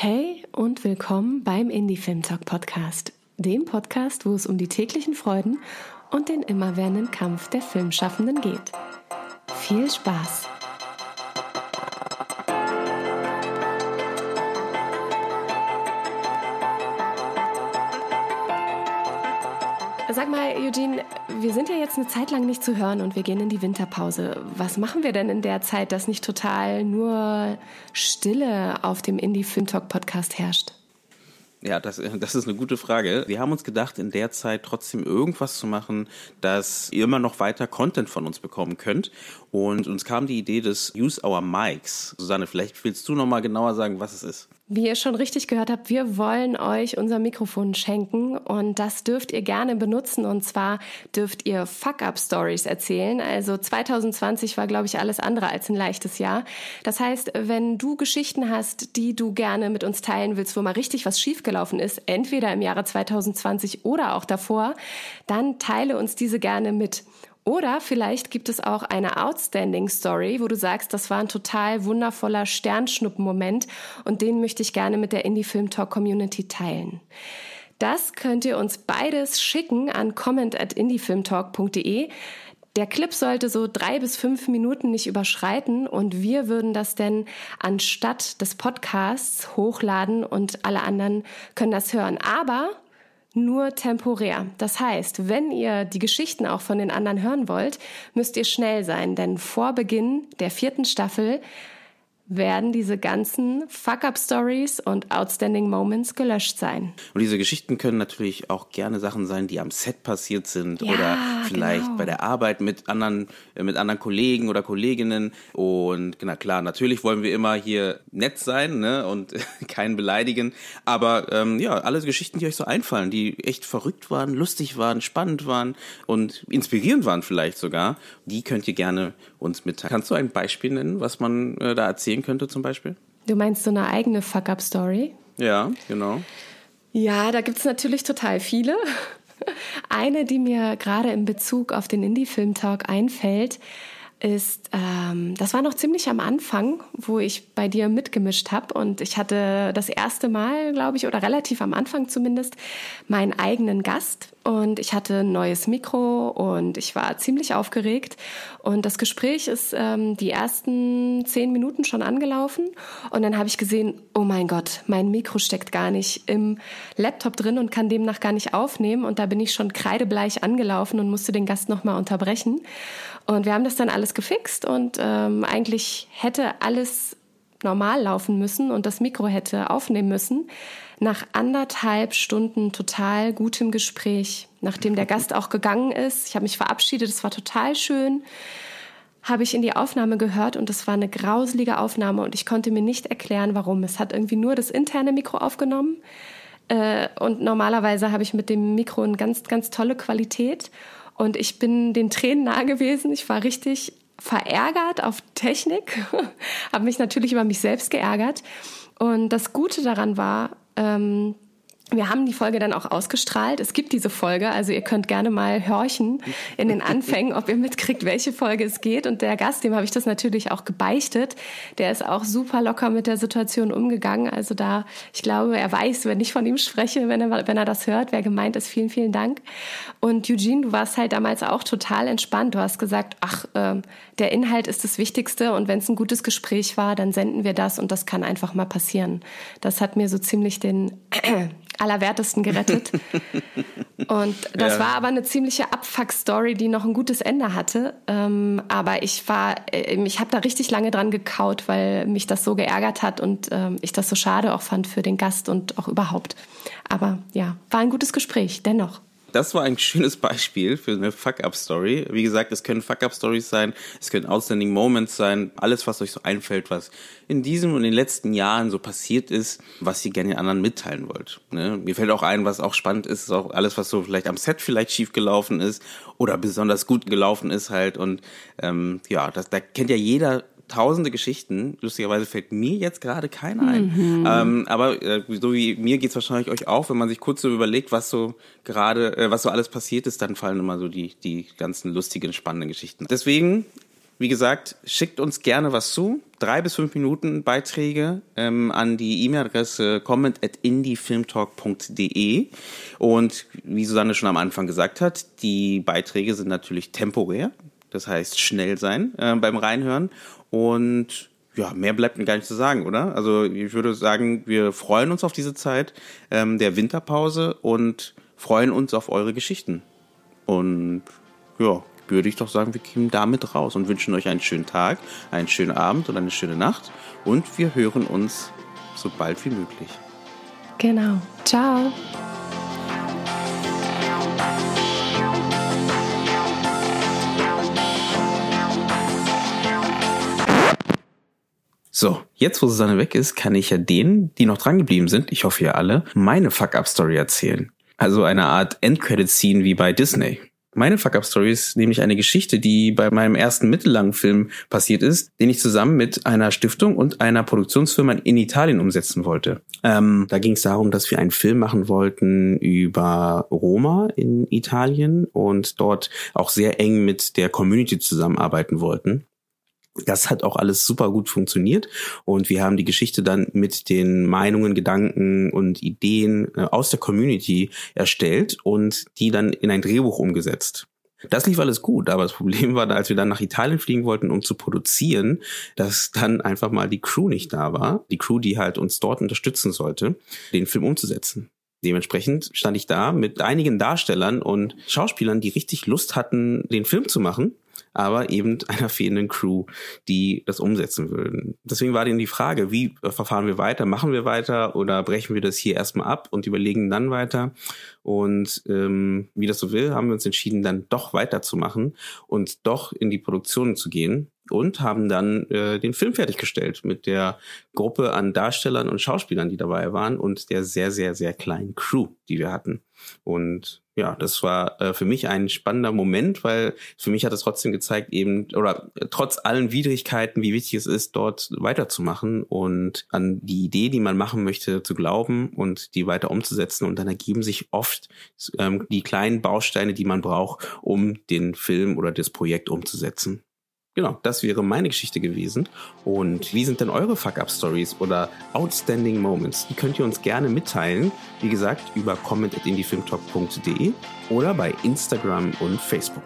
Hey und willkommen beim Indie Film Talk Podcast, dem Podcast, wo es um die täglichen Freuden und den immerwährenden Kampf der Filmschaffenden geht. Viel Spaß! Sag mal, Eugene, wir sind ja jetzt eine Zeit lang nicht zu hören und wir gehen in die Winterpause. Was machen wir denn in der Zeit, dass nicht total nur Stille auf dem Indie Film Talk Podcast herrscht? Ja, das, das ist eine gute Frage. Wir haben uns gedacht, in der Zeit trotzdem irgendwas zu machen, dass ihr immer noch weiter Content von uns bekommen könnt. Und uns kam die Idee des Use Our Mics. Susanne, vielleicht willst du noch mal genauer sagen, was es ist. Wie ihr schon richtig gehört habt, wir wollen euch unser Mikrofon schenken und das dürft ihr gerne benutzen. Und zwar dürft ihr Fuck-Up-Stories erzählen. Also 2020 war, glaube ich, alles andere als ein leichtes Jahr. Das heißt, wenn du Geschichten hast, die du gerne mit uns teilen willst, wo mal richtig was schiefgelaufen ist, entweder im Jahre 2020 oder auch davor, dann teile uns diese gerne mit. Oder vielleicht gibt es auch eine Outstanding Story, wo du sagst, das war ein total wundervoller Sternschnuppenmoment und den möchte ich gerne mit der Indie Film Talk Community teilen. Das könnt ihr uns beides schicken an comment at indiefilmtalk.de. Der Clip sollte so drei bis fünf Minuten nicht überschreiten und wir würden das denn anstatt des Podcasts hochladen und alle anderen können das hören. Aber nur temporär. Das heißt, wenn ihr die Geschichten auch von den anderen hören wollt, müsst ihr schnell sein, denn vor Beginn der vierten Staffel werden diese ganzen Fuck-Up-Stories und Outstanding Moments gelöscht sein. Und diese Geschichten können natürlich auch gerne Sachen sein, die am Set passiert sind ja, oder vielleicht genau. bei der Arbeit mit anderen, äh, mit anderen Kollegen oder Kolleginnen. Und na klar, natürlich wollen wir immer hier nett sein ne, und keinen beleidigen. Aber ähm, ja, alle Geschichten, die euch so einfallen, die echt verrückt waren, lustig waren, spannend waren und inspirierend waren vielleicht sogar, die könnt ihr gerne uns mitteilen. Kannst du ein Beispiel nennen, was man äh, da erzählen entstehen könnte zum Beispiel? Du meinst so eine eigene Fuck-Up-Story? Ja, genau. Ja, da gibt es natürlich total viele. Eine, die mir gerade in Bezug auf den Indie-Film-Talk einfällt, ist, ähm, das war noch ziemlich am Anfang, wo ich bei dir mitgemischt habe und ich hatte das erste Mal, glaube ich, oder relativ am Anfang zumindest, meinen eigenen Gast und ich hatte ein neues Mikro und ich war ziemlich aufgeregt. Und das Gespräch ist ähm, die ersten zehn Minuten schon angelaufen. Und dann habe ich gesehen, oh mein Gott, mein Mikro steckt gar nicht im Laptop drin und kann demnach gar nicht aufnehmen. Und da bin ich schon kreidebleich angelaufen und musste den Gast nochmal unterbrechen. Und wir haben das dann alles gefixt und ähm, eigentlich hätte alles normal laufen müssen und das Mikro hätte aufnehmen müssen. Nach anderthalb Stunden total gutem Gespräch, nachdem der Gast auch gegangen ist, ich habe mich verabschiedet, es war total schön, habe ich in die Aufnahme gehört und es war eine grauselige Aufnahme und ich konnte mir nicht erklären, warum. Es hat irgendwie nur das interne Mikro aufgenommen. Äh, und normalerweise habe ich mit dem Mikro eine ganz, ganz tolle Qualität und ich bin den Tränen nah gewesen. Ich war richtig verärgert auf Technik, habe mich natürlich über mich selbst geärgert. Und das Gute daran war, ähm, wir haben die Folge dann auch ausgestrahlt. Es gibt diese Folge, also ihr könnt gerne mal horchen in den Anfängen, ob ihr mitkriegt, welche Folge es geht. Und der Gast, dem habe ich das natürlich auch gebeichtet, der ist auch super locker mit der Situation umgegangen. Also da, ich glaube, er weiß, wenn ich von ihm spreche, wenn er, wenn er das hört, wer gemeint ist. Vielen, vielen Dank. Und Eugene, du warst halt damals auch total entspannt. Du hast gesagt, ach, äh, der Inhalt ist das Wichtigste und wenn es ein gutes Gespräch war, dann senden wir das und das kann einfach mal passieren. Das hat mir so ziemlich den Allerwertesten gerettet. Und das ja. war aber eine ziemliche Abfuck-Story, die noch ein gutes Ende hatte. Ähm, aber ich war, äh, ich habe da richtig lange dran gekaut, weil mich das so geärgert hat und ähm, ich das so schade auch fand für den Gast und auch überhaupt. Aber ja, war ein gutes Gespräch, dennoch das war ein schönes Beispiel für eine Fuck-Up-Story. Wie gesagt, es können Fuck-Up-Stories sein, es können Outstanding Moments sein, alles, was euch so einfällt, was in diesem und in den letzten Jahren so passiert ist, was ihr gerne den anderen mitteilen wollt. Ne? Mir fällt auch ein, was auch spannend ist, ist auch alles, was so vielleicht am Set vielleicht schief gelaufen ist oder besonders gut gelaufen ist halt. Und ähm, ja, das, da kennt ja jeder tausende Geschichten. Lustigerweise fällt mir jetzt gerade keine ein. Mhm. Ähm, aber äh, so wie mir geht's wahrscheinlich euch auch, wenn man sich kurz so überlegt, was so gerade, äh, was so alles passiert ist, dann fallen immer so die, die ganzen lustigen, spannenden Geschichten. Deswegen wie gesagt, schickt uns gerne was zu. Drei bis fünf Minuten Beiträge ähm, an die E-Mail-Adresse comment at indiefilmtalk.de. Und wie Susanne schon am Anfang gesagt hat, die Beiträge sind natürlich temporär. Das heißt, schnell sein äh, beim Reinhören. Und ja, mehr bleibt mir gar nicht zu sagen, oder? Also ich würde sagen, wir freuen uns auf diese Zeit ähm, der Winterpause und freuen uns auf eure Geschichten. Und ja, würde ich doch sagen, wir gehen damit raus und wünschen euch einen schönen Tag, einen schönen Abend und eine schöne Nacht. Und wir hören uns so bald wie möglich. Genau. Ciao. So, jetzt wo Susanne weg ist, kann ich ja denen, die noch dran geblieben sind, ich hoffe ja alle, meine Fuck-Up-Story erzählen. Also eine Art Endcredit-Scene wie bei Disney. Meine Fuck-Up-Story ist nämlich eine Geschichte, die bei meinem ersten mittellangen Film passiert ist, den ich zusammen mit einer Stiftung und einer Produktionsfirma in Italien umsetzen wollte. Ähm, da ging es darum, dass wir einen Film machen wollten über Roma in Italien und dort auch sehr eng mit der Community zusammenarbeiten wollten. Das hat auch alles super gut funktioniert und wir haben die Geschichte dann mit den Meinungen, Gedanken und Ideen äh, aus der Community erstellt und die dann in ein Drehbuch umgesetzt. Das lief alles gut, aber das Problem war, als wir dann nach Italien fliegen wollten, um zu produzieren, dass dann einfach mal die Crew nicht da war. Die Crew, die halt uns dort unterstützen sollte, den Film umzusetzen. Dementsprechend stand ich da mit einigen Darstellern und Schauspielern, die richtig Lust hatten, den Film zu machen aber eben einer fehlenden Crew, die das umsetzen würden. Deswegen war dann die Frage, wie verfahren wir weiter? Machen wir weiter oder brechen wir das hier erstmal ab und überlegen dann weiter? Und ähm, wie das so will, haben wir uns entschieden, dann doch weiterzumachen und doch in die Produktion zu gehen und haben dann äh, den Film fertiggestellt mit der Gruppe an Darstellern und Schauspielern, die dabei waren und der sehr, sehr, sehr kleinen Crew, die wir hatten. Und ja, das war äh, für mich ein spannender Moment, weil für mich hat es trotzdem gezeigt, eben, oder äh, trotz allen Widrigkeiten, wie wichtig es ist, dort weiterzumachen und an die Idee, die man machen möchte, zu glauben und die weiter umzusetzen. Und dann ergeben sich oft ähm, die kleinen Bausteine, die man braucht, um den Film oder das Projekt umzusetzen. Genau, das wäre meine Geschichte gewesen. Und wie sind denn eure Fuck-Up-Stories oder Outstanding Moments? Die könnt ihr uns gerne mitteilen. Wie gesagt, über comment at indiefilmtalk.de oder bei Instagram und Facebook.